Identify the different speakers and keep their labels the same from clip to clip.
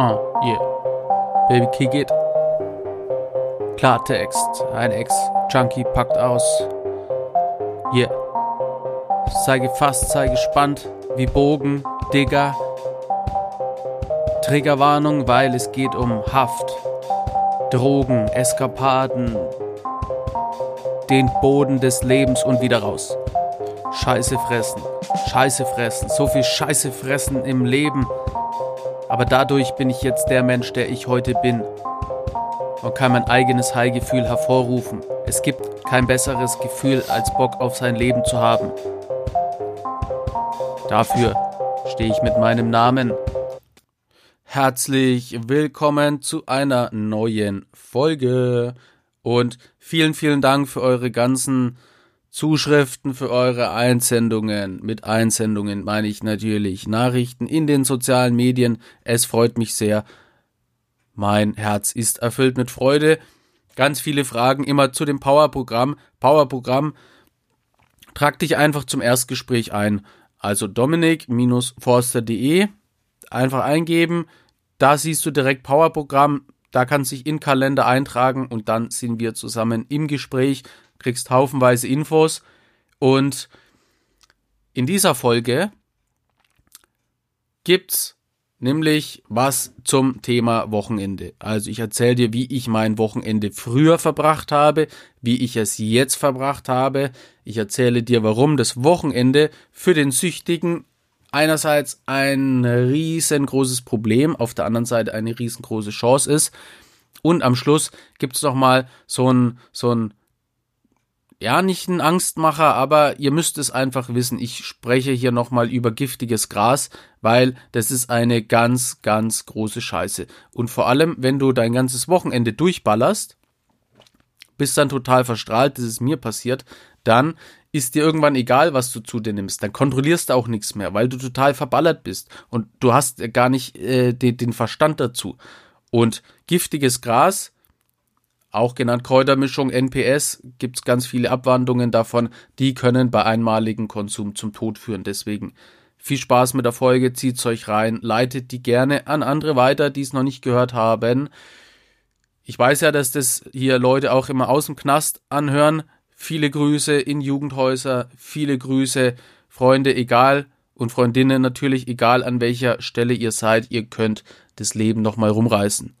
Speaker 1: Uh, yeah. Baby, kick it. Klartext. Ein Ex-Junkie packt aus. Yeah. Sei gefasst, sei gespannt. Wie Bogen, Digger. Triggerwarnung, weil es geht um Haft. Drogen, Eskapaden. Den Boden des Lebens und wieder raus. Scheiße fressen. Scheiße fressen. So viel Scheiße fressen im Leben. Aber dadurch bin ich jetzt der Mensch, der ich heute bin. Und kann mein eigenes High-Gefühl hervorrufen. Es gibt kein besseres Gefühl, als Bock auf sein Leben zu haben. Dafür stehe ich mit meinem Namen. Herzlich willkommen zu einer neuen Folge. Und vielen, vielen Dank für eure ganzen Zuschriften für eure Einsendungen. Mit Einsendungen meine ich natürlich Nachrichten in den sozialen Medien. Es freut mich sehr. Mein Herz ist erfüllt mit Freude. Ganz viele Fragen immer zu dem Powerprogramm. Powerprogramm. Trag dich einfach zum Erstgespräch ein. Also dominik-forster.de. Einfach eingeben. Da siehst du direkt Powerprogramm. Da kannst du dich in Kalender eintragen und dann sind wir zusammen im Gespräch kriegst haufenweise Infos und in dieser Folge gibt's nämlich was zum Thema Wochenende. Also ich erzähle dir, wie ich mein Wochenende früher verbracht habe, wie ich es jetzt verbracht habe. Ich erzähle dir, warum das Wochenende für den Süchtigen einerseits ein riesengroßes Problem, auf der anderen Seite eine riesengroße Chance ist. Und am Schluss gibt's noch mal so ein so ein ja, nicht ein Angstmacher, aber ihr müsst es einfach wissen. Ich spreche hier nochmal über giftiges Gras, weil das ist eine ganz, ganz große Scheiße. Und vor allem, wenn du dein ganzes Wochenende durchballerst, bist dann total verstrahlt, das ist mir passiert, dann ist dir irgendwann egal, was du zu dir nimmst. Dann kontrollierst du auch nichts mehr, weil du total verballert bist und du hast gar nicht äh, den, den Verstand dazu. Und giftiges Gras, auch genannt Kräutermischung NPS, gibt es ganz viele Abwandlungen davon, die können bei einmaligem Konsum zum Tod führen. Deswegen viel Spaß mit der Folge, zieht's euch rein, leitet die gerne an andere weiter, die es noch nicht gehört haben. Ich weiß ja, dass das hier Leute auch immer aus dem Knast anhören. Viele Grüße in Jugendhäuser, viele Grüße, Freunde, egal und Freundinnen natürlich, egal an welcher Stelle ihr seid, ihr könnt das Leben nochmal rumreißen.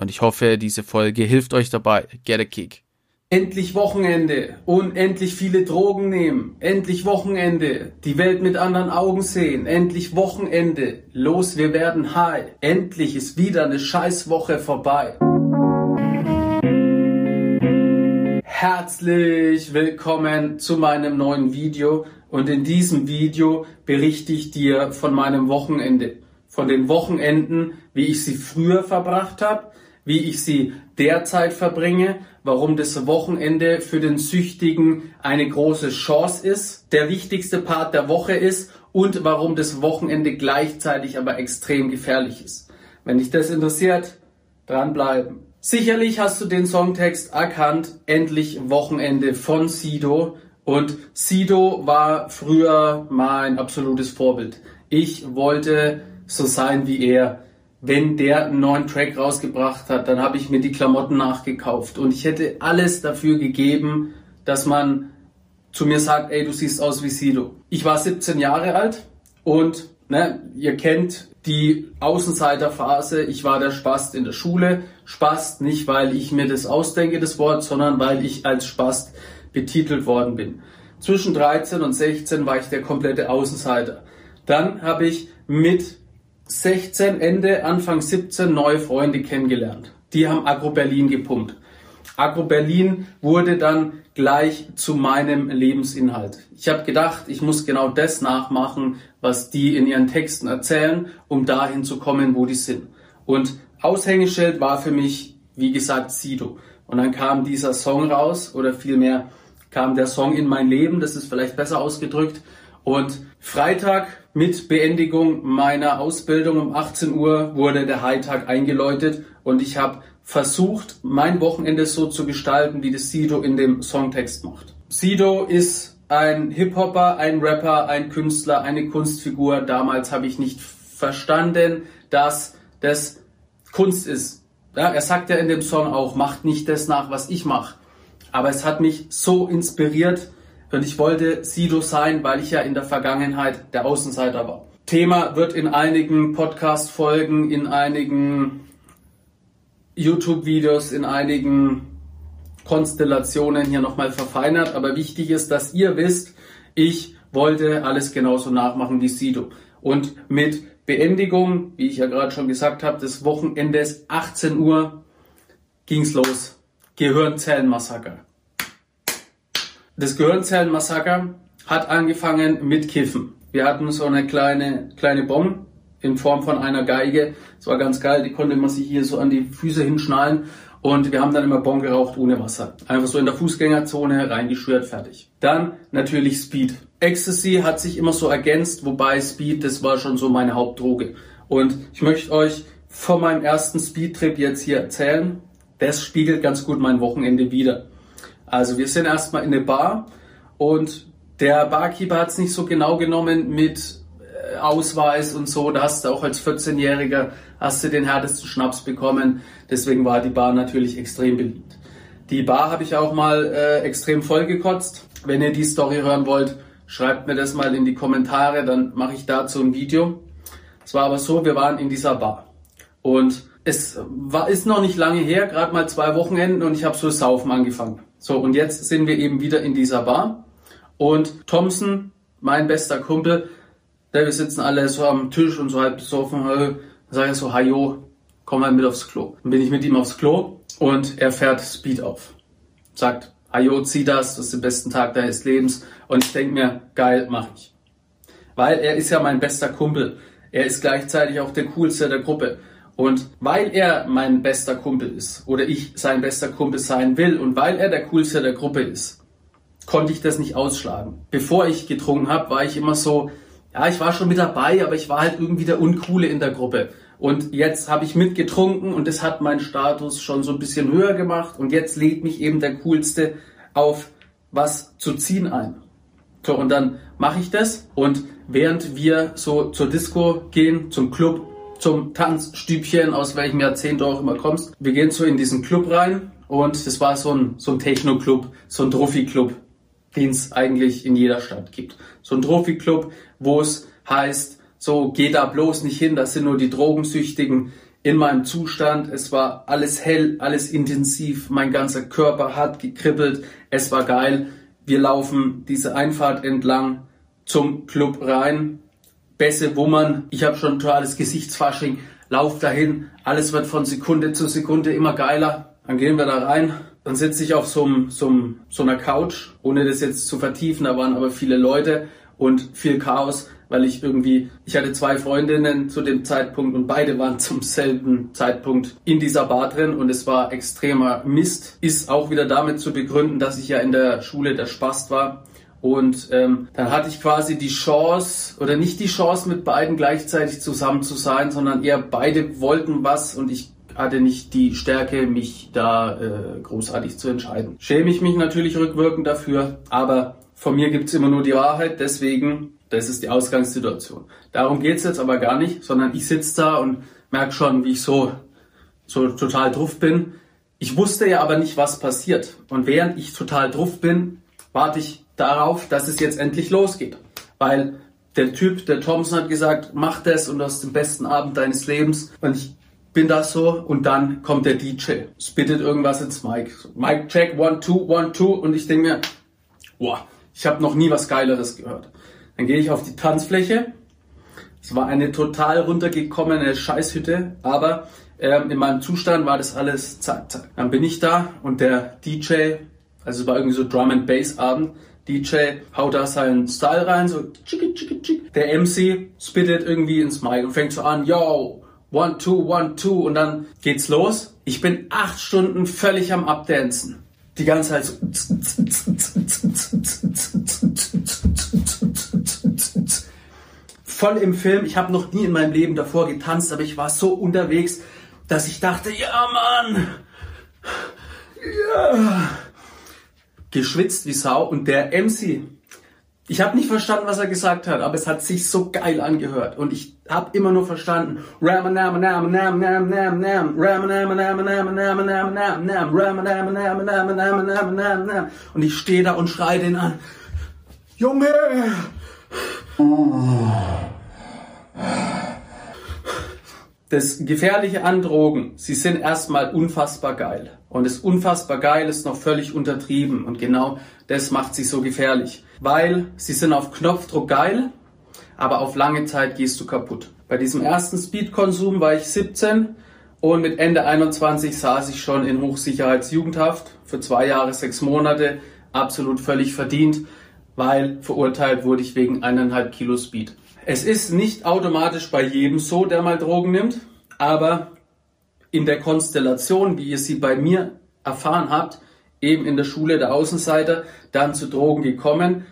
Speaker 1: Und ich hoffe, diese Folge hilft euch dabei. Get a kick.
Speaker 2: Endlich Wochenende. Unendlich viele Drogen nehmen. Endlich Wochenende. Die Welt mit anderen Augen sehen. Endlich Wochenende. Los, wir werden high. Endlich ist wieder eine Scheißwoche vorbei. Herzlich willkommen zu meinem neuen Video. Und in diesem Video berichte ich dir von meinem Wochenende. Von den Wochenenden, wie ich sie früher verbracht habe wie ich sie derzeit verbringe, warum das Wochenende für den Süchtigen eine große Chance ist, der wichtigste Part der Woche ist und warum das Wochenende gleichzeitig aber extrem gefährlich ist. Wenn dich das interessiert, dranbleiben. Sicherlich hast du den Songtext erkannt, endlich Wochenende von Sido. Und Sido war früher mein absolutes Vorbild. Ich wollte so sein wie er wenn der einen neuen Track rausgebracht hat, dann habe ich mir die Klamotten nachgekauft und ich hätte alles dafür gegeben, dass man zu mir sagt, ey, du siehst aus wie Sido. Ich war 17 Jahre alt und ne, ihr kennt die Außenseiterphase. Ich war der Spast in der Schule. Spast nicht, weil ich mir das ausdenke, das Wort, sondern weil ich als Spast betitelt worden bin. Zwischen 13 und 16 war ich der komplette Außenseiter. Dann habe ich mit 16, Ende, Anfang 17 neue Freunde kennengelernt. Die haben Agro Berlin gepumpt. Agro Berlin wurde dann gleich zu meinem Lebensinhalt. Ich habe gedacht, ich muss genau das nachmachen, was die in ihren Texten erzählen, um dahin zu kommen, wo die sind. Und Aushängeschild war für mich, wie gesagt, Sido. Und dann kam dieser Song raus, oder vielmehr kam der Song in mein Leben, das ist vielleicht besser ausgedrückt. Und Freitag mit Beendigung meiner Ausbildung um 18 Uhr wurde der Hightag eingeläutet und ich habe versucht, mein Wochenende so zu gestalten, wie das Sido in dem Songtext macht. Sido ist ein Hip-Hopper, ein Rapper, ein Künstler, eine Kunstfigur. Damals habe ich nicht verstanden, dass das Kunst ist. Ja, er sagt ja in dem Song auch, macht nicht das nach, was ich mache. Aber es hat mich so inspiriert und ich wollte Sido sein, weil ich ja in der Vergangenheit der Außenseiter war. Thema wird in einigen Podcast-Folgen, in einigen YouTube-Videos, in einigen Konstellationen hier nochmal verfeinert. Aber wichtig ist, dass ihr wisst, ich wollte alles genauso nachmachen wie Sido. Und mit Beendigung, wie ich ja gerade schon gesagt habe, des Wochenendes 18 Uhr ging's los. Gehirnzellenmassaker. Das Gehirnzellenmassaker hat angefangen mit Kiffen. Wir hatten so eine kleine, kleine Bombe in Form von einer Geige. Das war ganz geil, die konnte man sich hier so an die Füße hinschnallen. Und wir haben dann immer Bon geraucht ohne Wasser. Einfach so in der Fußgängerzone reingeschürt, fertig. Dann natürlich Speed. Ecstasy hat sich immer so ergänzt, wobei Speed, das war schon so meine Hauptdroge. Und ich möchte euch von meinem ersten Speedtrip jetzt hier erzählen das spiegelt ganz gut mein Wochenende wieder. Also wir sind erstmal in eine Bar und der Barkeeper hat es nicht so genau genommen mit äh, Ausweis und so. Da hast du auch als 14-Jähriger hast du den härtesten Schnaps bekommen. Deswegen war die Bar natürlich extrem beliebt. Die Bar habe ich auch mal äh, extrem vollgekotzt. Wenn ihr die Story hören wollt, schreibt mir das mal in die Kommentare, dann mache ich dazu ein Video. Es war aber so, wir waren in dieser Bar und es war, ist noch nicht lange her, gerade mal zwei Wochenenden und ich habe so Saufen angefangen. So, und jetzt sind wir eben wieder in dieser Bar. Und Thompson, mein bester Kumpel, der, wir sitzen alle so am Tisch und so halb besoffen, äh, sage ich so, Hajo, komm mal mit aufs Klo. Dann bin ich mit ihm aufs Klo und er fährt Speed auf. Sagt, Hajo, zieh das, das ist der beste Tag deines Lebens. Und ich denke mir, geil, mach ich. Weil er ist ja mein bester Kumpel. Er ist gleichzeitig auch der coolste der Gruppe. Und weil er mein bester Kumpel ist oder ich sein bester Kumpel sein will und weil er der coolste der Gruppe ist, konnte ich das nicht ausschlagen. Bevor ich getrunken habe, war ich immer so, ja, ich war schon mit dabei, aber ich war halt irgendwie der Uncoole in der Gruppe. Und jetzt habe ich mitgetrunken und das hat meinen Status schon so ein bisschen höher gemacht und jetzt lädt mich eben der Coolste auf was zu ziehen ein. So, und dann mache ich das und während wir so zur Disco gehen, zum Club, zum Tanzstübchen, aus welchem Jahrzehnt du auch immer kommst. Wir gehen so in diesen Club rein und das war so ein, so ein Techno-Club, so ein Trophy-Club, den es eigentlich in jeder Stadt gibt. So ein Trophy-Club, wo es heißt, so geh da bloß nicht hin, das sind nur die Drogensüchtigen in meinem Zustand. Es war alles hell, alles intensiv, mein ganzer Körper hat gekribbelt, es war geil. Wir laufen diese Einfahrt entlang zum Club rein Bässe wummern. Ich habe schon totales Gesichtsfasching. Lauf dahin. Alles wird von Sekunde zu Sekunde immer geiler. Dann gehen wir da rein. Dann sitze ich auf so, so, so einer Couch, ohne das jetzt zu vertiefen. Da waren aber viele Leute und viel Chaos, weil ich irgendwie, ich hatte zwei Freundinnen zu dem Zeitpunkt und beide waren zum selben Zeitpunkt in dieser Bar drin und es war extremer Mist. Ist auch wieder damit zu begründen, dass ich ja in der Schule der Spast war und ähm, dann hatte ich quasi die Chance, oder nicht die Chance, mit beiden gleichzeitig zusammen zu sein, sondern eher beide wollten was und ich hatte nicht die Stärke, mich da äh, großartig zu entscheiden. Schäme ich mich natürlich rückwirkend dafür, aber von mir gibt's immer nur die Wahrheit, deswegen, das ist die Ausgangssituation. Darum geht's jetzt aber gar nicht, sondern ich sitze da und merke schon, wie ich so, so total drauf bin. Ich wusste ja aber nicht, was passiert. Und während ich total drauf bin, warte ich darauf, dass es jetzt endlich losgeht. Weil der Typ, der Thompson hat gesagt, mach das und du hast den besten Abend deines Lebens. Und ich bin das so und dann kommt der DJ, spittet irgendwas ins Mic. Mic check, one, two, one, two und ich denke mir, wow, ich habe noch nie was Geileres gehört. Dann gehe ich auf die Tanzfläche. Es war eine total runtergekommene Scheißhütte, aber ähm, in meinem Zustand war das alles zack, zack. Dann bin ich da und der DJ, also es war irgendwie so Drum and Bass Abend, DJ haut da seinen Style rein, so tschicki, tschicki, tschicki. Der MC spittet irgendwie ins Mic und fängt so an, yo, one, two, one, two und dann geht's los. Ich bin acht Stunden völlig am Abdancen. Die ganze Zeit so. Voll im Film. Ich habe noch nie in meinem Leben davor getanzt, aber ich war so unterwegs, dass ich dachte, ja Mann, ja geschwitzt wie Sau und der MC, Ich habe nicht verstanden, was er gesagt hat, aber es hat sich so geil angehört und ich habe immer nur verstanden und ich stehe da und schreie den an. Junge! Das Gefährliche an Drogen, sie sind erstmal unfassbar geil. Und das unfassbar geil ist noch völlig untertrieben. Und genau das macht sie so gefährlich. Weil sie sind auf Knopfdruck geil, aber auf lange Zeit gehst du kaputt. Bei diesem ersten Speedkonsum war ich 17 und mit Ende 21 saß ich schon in Hochsicherheitsjugendhaft für zwei Jahre, sechs Monate. Absolut völlig verdient, weil verurteilt wurde ich wegen eineinhalb Kilo Speed. Es ist nicht automatisch bei jedem so, der mal Drogen nimmt, aber in der Konstellation, wie ihr sie bei mir erfahren habt, eben in der Schule der Außenseiter, dann zu Drogen gekommen,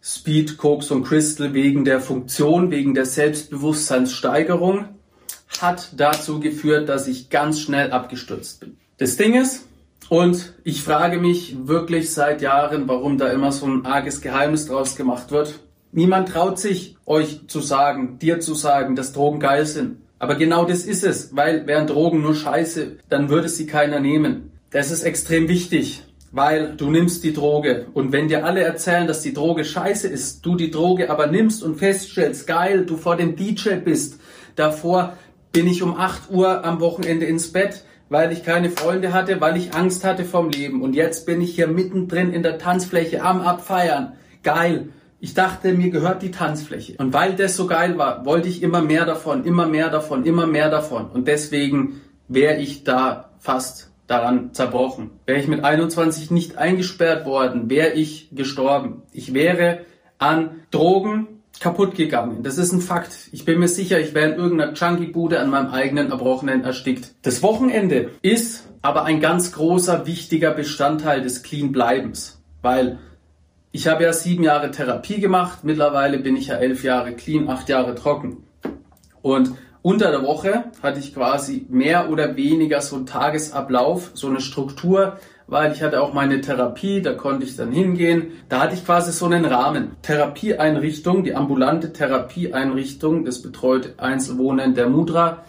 Speaker 2: Speed, Koks und Crystal wegen der Funktion, wegen der Selbstbewusstseinssteigerung, hat dazu geführt, dass ich ganz schnell abgestürzt bin. Das Ding ist, und ich frage mich wirklich seit Jahren, warum da immer so ein arges Geheimnis draus gemacht wird. Niemand traut sich, euch zu sagen, dir zu sagen, dass Drogen geil sind. Aber genau das ist es, weil wären Drogen nur scheiße, dann würde sie keiner nehmen. Das ist extrem wichtig, weil du nimmst die Droge und wenn dir alle erzählen, dass die Droge scheiße ist, du die Droge aber nimmst und feststellst, geil, du vor dem DJ bist, davor bin ich um 8 Uhr am Wochenende ins Bett, weil ich keine Freunde hatte, weil ich Angst hatte vom Leben und jetzt bin ich hier mittendrin in der Tanzfläche am Abfeiern. Geil. Ich dachte, mir gehört die Tanzfläche. Und weil das so geil war, wollte ich immer mehr davon, immer mehr davon, immer mehr davon. Und deswegen wäre ich da fast daran zerbrochen. Wäre ich mit 21 nicht eingesperrt worden, wäre ich gestorben. Ich wäre an Drogen kaputt gegangen. Das ist ein Fakt. Ich bin mir sicher, ich wäre in irgendeiner Junkie-Bude an meinem eigenen Erbrochenen erstickt. Das Wochenende ist aber ein ganz großer, wichtiger Bestandteil des Clean-Bleibens. Weil ich habe ja sieben Jahre Therapie gemacht, mittlerweile bin ich ja elf Jahre clean, acht Jahre trocken. Und unter der Woche hatte ich quasi mehr oder weniger so einen Tagesablauf, so eine Struktur, weil ich hatte auch meine Therapie, da konnte ich dann hingehen. Da hatte ich quasi so einen Rahmen. Therapieeinrichtung, die ambulante Therapieeinrichtung, das betreut Einzelwohnen der Mudra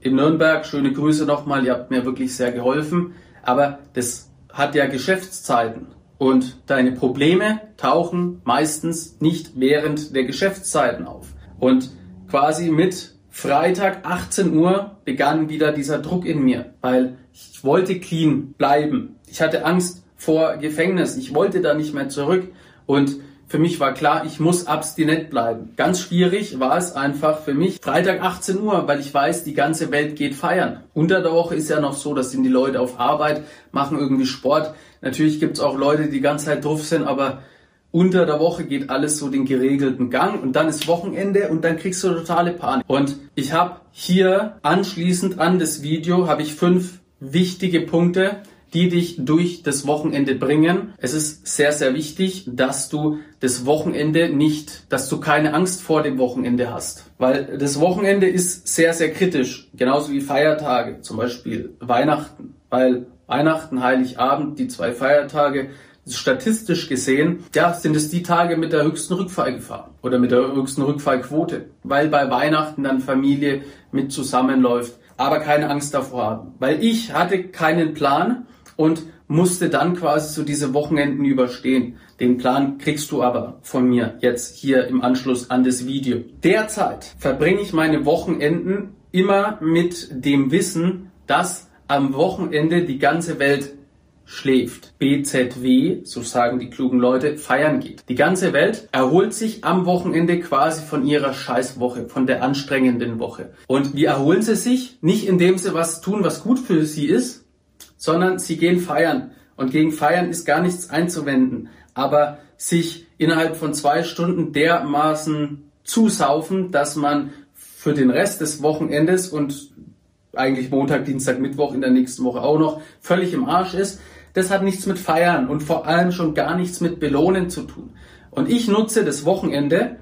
Speaker 2: in Nürnberg. Schöne Grüße nochmal, ihr habt mir wirklich sehr geholfen. Aber das hat ja Geschäftszeiten. Und deine Probleme tauchen meistens nicht während der Geschäftszeiten auf. Und quasi mit Freitag 18 Uhr begann wieder dieser Druck in mir, weil ich wollte clean bleiben. Ich hatte Angst vor Gefängnis. Ich wollte da nicht mehr zurück. Und für mich war klar, ich muss abstinent bleiben. Ganz schwierig war es einfach für mich. Freitag 18 Uhr, weil ich weiß, die ganze Welt geht feiern. Unter der Woche ist ja noch so, dass sind die Leute auf Arbeit, machen irgendwie Sport. Natürlich gibt es auch Leute, die die ganze Zeit drauf sind, aber unter der Woche geht alles so den geregelten Gang und dann ist Wochenende und dann kriegst du totale Panik. Und ich habe hier anschließend an das Video habe ich fünf wichtige Punkte, die dich durch das Wochenende bringen. Es ist sehr, sehr wichtig, dass du das Wochenende nicht, dass du keine Angst vor dem Wochenende hast. Weil das Wochenende ist sehr, sehr kritisch. Genauso wie Feiertage, zum Beispiel Weihnachten. Weil Weihnachten, Heiligabend, die zwei Feiertage, statistisch gesehen, ja, sind es die Tage mit der höchsten Rückfallgefahr oder mit der höchsten Rückfallquote, weil bei Weihnachten dann Familie mit zusammenläuft, aber keine Angst davor haben. Weil ich hatte keinen Plan und musste dann quasi so diese Wochenenden überstehen. Den Plan kriegst du aber von mir jetzt hier im Anschluss an das Video. Derzeit verbringe ich meine Wochenenden immer mit dem Wissen, dass am Wochenende die ganze Welt schläft. BZW, so sagen die klugen Leute, feiern geht. Die ganze Welt erholt sich am Wochenende quasi von ihrer Scheißwoche, von der anstrengenden Woche. Und wie erholen sie sich? Nicht indem sie was tun, was gut für sie ist, sondern sie gehen feiern. Und gegen Feiern ist gar nichts einzuwenden. Aber sich innerhalb von zwei Stunden dermaßen zusaufen, dass man für den Rest des Wochenendes und eigentlich Montag, Dienstag, Mittwoch in der nächsten Woche auch noch völlig im Arsch ist, das hat nichts mit Feiern und vor allem schon gar nichts mit Belohnen zu tun. Und ich nutze das Wochenende,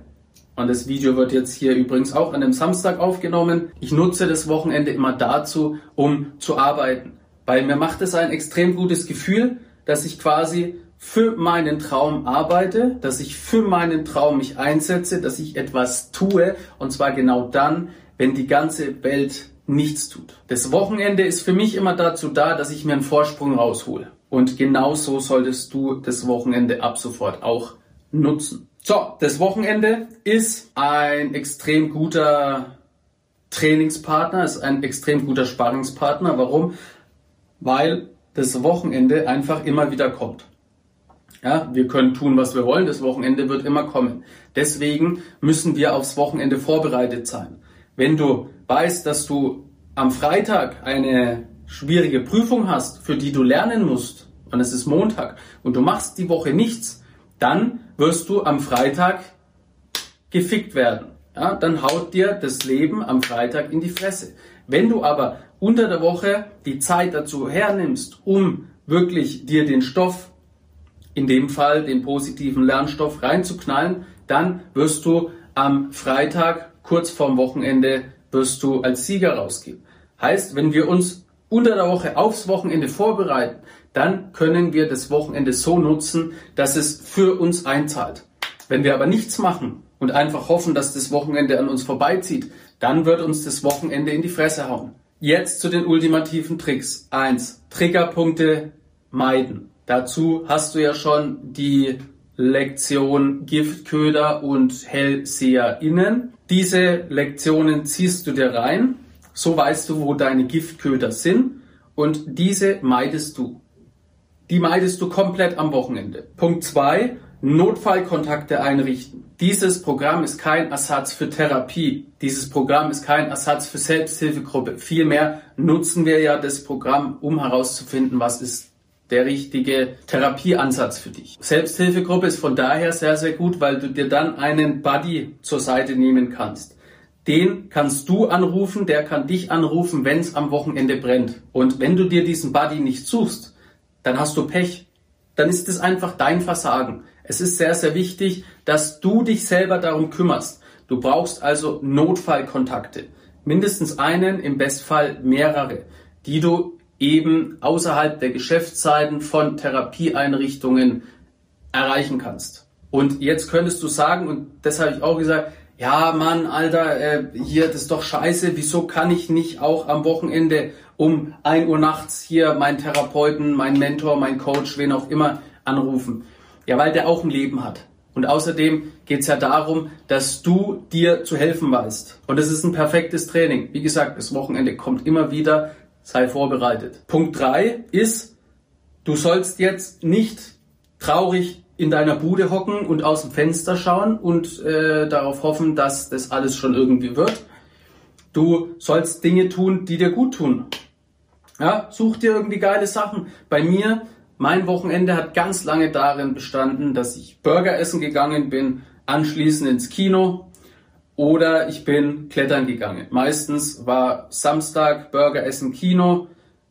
Speaker 2: und das Video wird jetzt hier übrigens auch an einem Samstag aufgenommen, ich nutze das Wochenende immer dazu, um zu arbeiten. Weil mir macht es ein extrem gutes Gefühl, dass ich quasi für meinen Traum arbeite, dass ich für meinen Traum mich einsetze, dass ich etwas tue und zwar genau dann, wenn die ganze Welt nichts tut. Das Wochenende ist für mich immer dazu da, dass ich mir einen Vorsprung raushole. Und genau so solltest du das Wochenende ab sofort auch nutzen. So, das Wochenende ist ein extrem guter Trainingspartner, ist ein extrem guter Sparringspartner. Warum? Weil das Wochenende einfach immer wieder kommt. Ja, wir können tun, was wir wollen. Das Wochenende wird immer kommen. Deswegen müssen wir aufs Wochenende vorbereitet sein. Wenn du weißt, dass du am Freitag eine schwierige Prüfung hast, für die du lernen musst, und es ist Montag, und du machst die Woche nichts, dann wirst du am Freitag gefickt werden. Ja, dann haut dir das Leben am Freitag in die Fresse. Wenn du aber unter der Woche die Zeit dazu hernimmst, um wirklich dir den Stoff in dem Fall den positiven Lernstoff reinzuknallen, dann wirst du am Freitag, kurz vorm Wochenende, wirst du als Sieger rausgehen. Heißt, wenn wir uns unter der Woche aufs Wochenende vorbereiten, dann können wir das Wochenende so nutzen, dass es für uns einzahlt. Wenn wir aber nichts machen und einfach hoffen, dass das Wochenende an uns vorbeizieht, dann wird uns das Wochenende in die Fresse hauen. Jetzt zu den ultimativen Tricks. Eins: Triggerpunkte meiden. Dazu hast du ja schon die Lektion Giftköder und HellseherInnen. Diese Lektionen ziehst du dir rein, so weißt du, wo deine Giftköder sind und diese meidest du. Die meidest du komplett am Wochenende. Punkt zwei: Notfallkontakte einrichten. Dieses Programm ist kein Ersatz für Therapie. Dieses Programm ist kein Ersatz für Selbsthilfegruppe. Vielmehr nutzen wir ja das Programm, um herauszufinden, was ist der richtige Therapieansatz für dich. Selbsthilfegruppe ist von daher sehr, sehr gut, weil du dir dann einen Buddy zur Seite nehmen kannst. Den kannst du anrufen, der kann dich anrufen, wenn es am Wochenende brennt. Und wenn du dir diesen Buddy nicht suchst, dann hast du Pech. Dann ist es einfach dein Versagen. Es ist sehr, sehr wichtig, dass du dich selber darum kümmerst. Du brauchst also Notfallkontakte. Mindestens einen, im Bestfall mehrere, die du eben außerhalb der Geschäftszeiten von Therapieeinrichtungen erreichen kannst. Und jetzt könntest du sagen, und das habe ich auch gesagt, ja Mann, Alter, äh, hier, das ist doch scheiße, wieso kann ich nicht auch am Wochenende um 1 Uhr nachts hier meinen Therapeuten, meinen Mentor, meinen Coach, wen auch immer anrufen? Ja, weil der auch ein Leben hat. Und außerdem geht es ja darum, dass du dir zu helfen weißt. Und das ist ein perfektes Training. Wie gesagt, das Wochenende kommt immer wieder sei vorbereitet. Punkt drei ist, du sollst jetzt nicht traurig in deiner Bude hocken und aus dem Fenster schauen und äh, darauf hoffen, dass das alles schon irgendwie wird. Du sollst Dinge tun, die dir gut tun. Ja, such dir irgendwie geile Sachen. Bei mir, mein Wochenende hat ganz lange darin bestanden, dass ich Burger essen gegangen bin, anschließend ins Kino, oder ich bin klettern gegangen. Meistens war Samstag Burger essen, Kino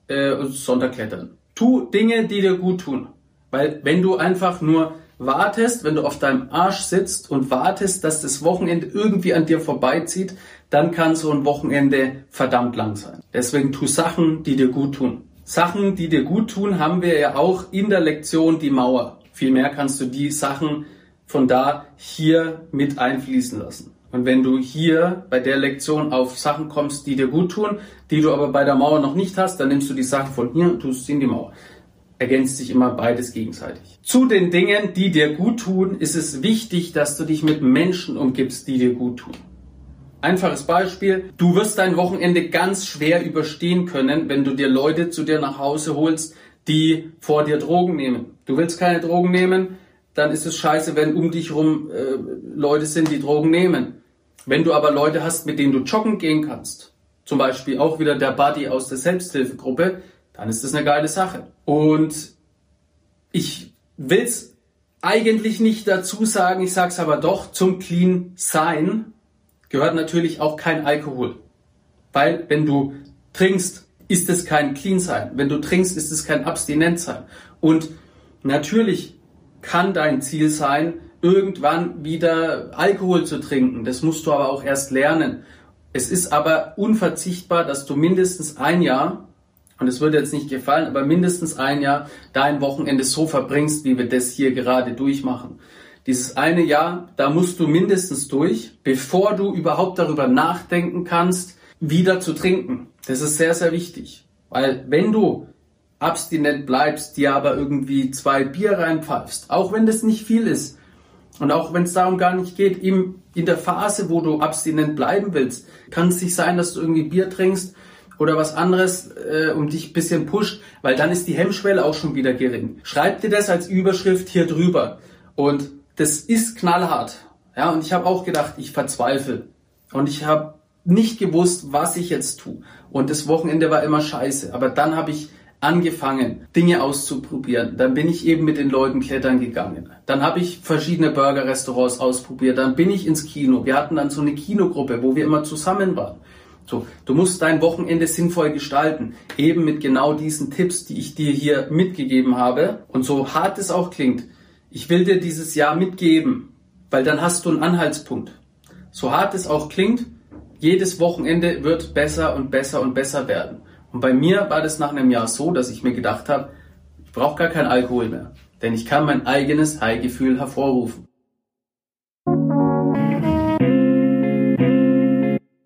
Speaker 2: äh, und Sonntag klettern. Tu Dinge, die dir gut tun. Weil wenn du einfach nur wartest, wenn du auf deinem Arsch sitzt und wartest, dass das Wochenende irgendwie an dir vorbeizieht, dann kann so ein Wochenende verdammt lang sein. Deswegen tu Sachen, die dir gut tun. Sachen, die dir gut tun, haben wir ja auch in der Lektion die Mauer. Vielmehr kannst du die Sachen von da hier mit einfließen lassen. Und wenn du hier bei der Lektion auf Sachen kommst, die dir gut tun, die du aber bei der Mauer noch nicht hast, dann nimmst du die Sachen von hier und tust sie in die Mauer. Ergänzt sich immer beides gegenseitig. Zu den Dingen, die dir gut tun, ist es wichtig, dass du dich mit Menschen umgibst, die dir gut tun. Einfaches Beispiel, du wirst dein Wochenende ganz schwer überstehen können, wenn du dir Leute zu dir nach Hause holst, die vor dir Drogen nehmen. Du willst keine Drogen nehmen, dann ist es scheiße, wenn um dich rum äh, Leute sind, die Drogen nehmen. Wenn du aber Leute hast, mit denen du joggen gehen kannst, zum Beispiel auch wieder der Buddy aus der Selbsthilfegruppe, dann ist das eine geile Sache. Und ich will's eigentlich nicht dazu sagen, ich sag's aber doch, zum Clean Sein gehört natürlich auch kein Alkohol. Weil wenn du trinkst, ist es kein Clean Sein. Wenn du trinkst, ist es kein Abstinent sein. Und natürlich kann dein Ziel sein, irgendwann wieder Alkohol zu trinken. Das musst du aber auch erst lernen. Es ist aber unverzichtbar, dass du mindestens ein Jahr und es wird jetzt nicht gefallen, aber mindestens ein Jahr dein Wochenende so verbringst, wie wir das hier gerade durchmachen. Dieses eine Jahr, da musst du mindestens durch, bevor du überhaupt darüber nachdenken kannst, wieder zu trinken. Das ist sehr, sehr wichtig. Weil wenn du abstinent bleibst, dir aber irgendwie zwei Bier reinpfeifst, auch wenn das nicht viel ist, und auch wenn es darum gar nicht geht, im, in der Phase, wo du abstinent bleiben willst, kann es nicht sein, dass du irgendwie Bier trinkst oder was anderes äh, um dich ein bisschen pusht, weil dann ist die Hemmschwelle auch schon wieder gering. Schreib dir das als Überschrift hier drüber. Und das ist knallhart. Ja, und ich habe auch gedacht, ich verzweifle. Und ich habe nicht gewusst, was ich jetzt tue. Und das Wochenende war immer scheiße. Aber dann habe ich angefangen, Dinge auszuprobieren. Dann bin ich eben mit den Leuten klettern gegangen. Dann habe ich verschiedene Burger-Restaurants ausprobiert. Dann bin ich ins Kino. Wir hatten dann so eine Kinogruppe, wo wir immer zusammen waren. So, du musst dein Wochenende sinnvoll gestalten. Eben mit genau diesen Tipps, die ich dir hier mitgegeben habe. Und so hart es auch klingt, ich will dir dieses Jahr mitgeben, weil dann hast du einen Anhaltspunkt. So hart es auch klingt, jedes Wochenende wird besser und besser und besser werden. Und bei mir war das nach einem Jahr so, dass ich mir gedacht habe, ich brauche gar keinen Alkohol mehr, denn ich kann mein eigenes High-Gefühl hervorrufen.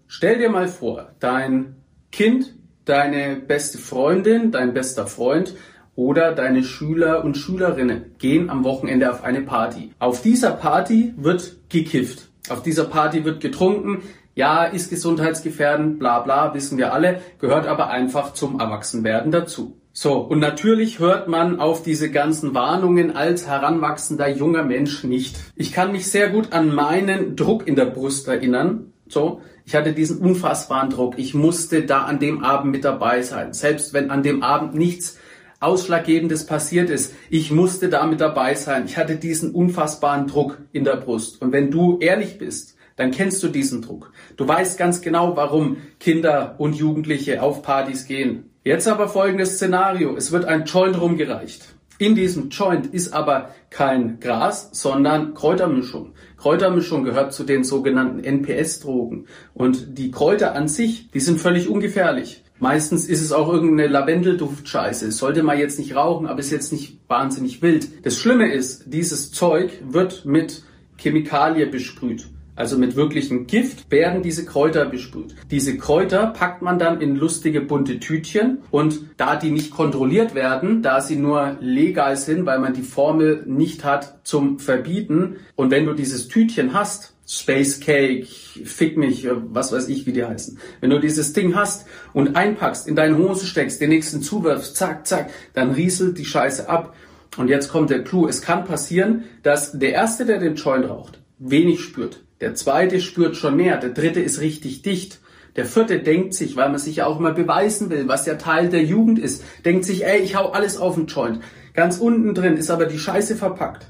Speaker 2: Stell dir mal vor, dein Kind, deine beste Freundin, dein bester Freund oder deine Schüler und Schülerinnen gehen am Wochenende auf eine Party. Auf dieser Party wird gekifft. Auf dieser Party wird getrunken, ja, ist gesundheitsgefährdend, bla bla, wissen wir alle, gehört aber einfach zum Erwachsenwerden dazu. So, und natürlich hört man auf diese ganzen Warnungen als heranwachsender junger Mensch nicht. Ich kann mich sehr gut an meinen Druck in der Brust erinnern. So, ich hatte diesen unfassbaren Druck. Ich musste da an dem Abend mit dabei sein. Selbst wenn an dem Abend nichts Ausschlaggebendes passiert ist. Ich musste da mit dabei sein. Ich hatte diesen unfassbaren Druck in der Brust. Und wenn du ehrlich bist, dann kennst du diesen Druck. Du weißt ganz genau, warum Kinder und Jugendliche auf Partys gehen. Jetzt aber folgendes Szenario. Es wird ein Joint rumgereicht. In diesem Joint ist aber kein Gras, sondern Kräutermischung. Kräutermischung gehört zu den sogenannten NPS-Drogen. Und die Kräuter an sich, die sind völlig ungefährlich. Meistens ist es auch irgendeine Lavendelduftscheiße. Sollte man jetzt nicht rauchen, aber ist jetzt nicht wahnsinnig wild. Das Schlimme ist, dieses Zeug wird mit Chemikalie besprüht also mit wirklichem Gift, werden diese Kräuter besprüht. Diese Kräuter packt man dann in lustige bunte Tütchen und da die nicht kontrolliert werden, da sie nur legal sind, weil man die Formel nicht hat zum Verbieten und wenn du dieses Tütchen hast, Space Cake, Fick mich, was weiß ich, wie die heißen. Wenn du dieses Ding hast und einpackst, in deine Hose steckst, den nächsten zuwirfst, zack, zack, dann rieselt die Scheiße ab. Und jetzt kommt der Clou. Es kann passieren, dass der Erste, der den Joint raucht, wenig spürt. Der zweite spürt schon mehr, der dritte ist richtig dicht. Der vierte denkt sich, weil man sich ja auch mal beweisen will, was ja Teil der Jugend ist, denkt sich, ey, ich hau alles auf den Joint. Ganz unten drin ist aber die Scheiße verpackt.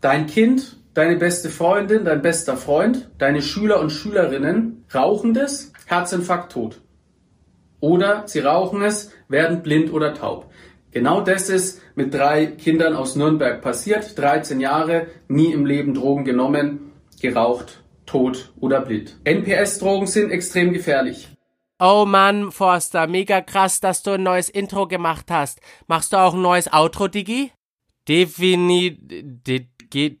Speaker 2: Dein Kind, deine beste Freundin, dein bester Freund, deine Schüler und Schülerinnen rauchen das, Herzinfarkt tot. Oder sie rauchen es, werden blind oder taub. Genau das ist mit drei Kindern aus Nürnberg passiert. 13 Jahre, nie im Leben Drogen genommen geraucht, tot oder blind. NPS-Drogen sind extrem gefährlich.
Speaker 3: Oh Mann, Forster, mega krass, dass du ein neues Intro gemacht hast. Machst du auch ein neues Outro, Digi? Definitiv. geht.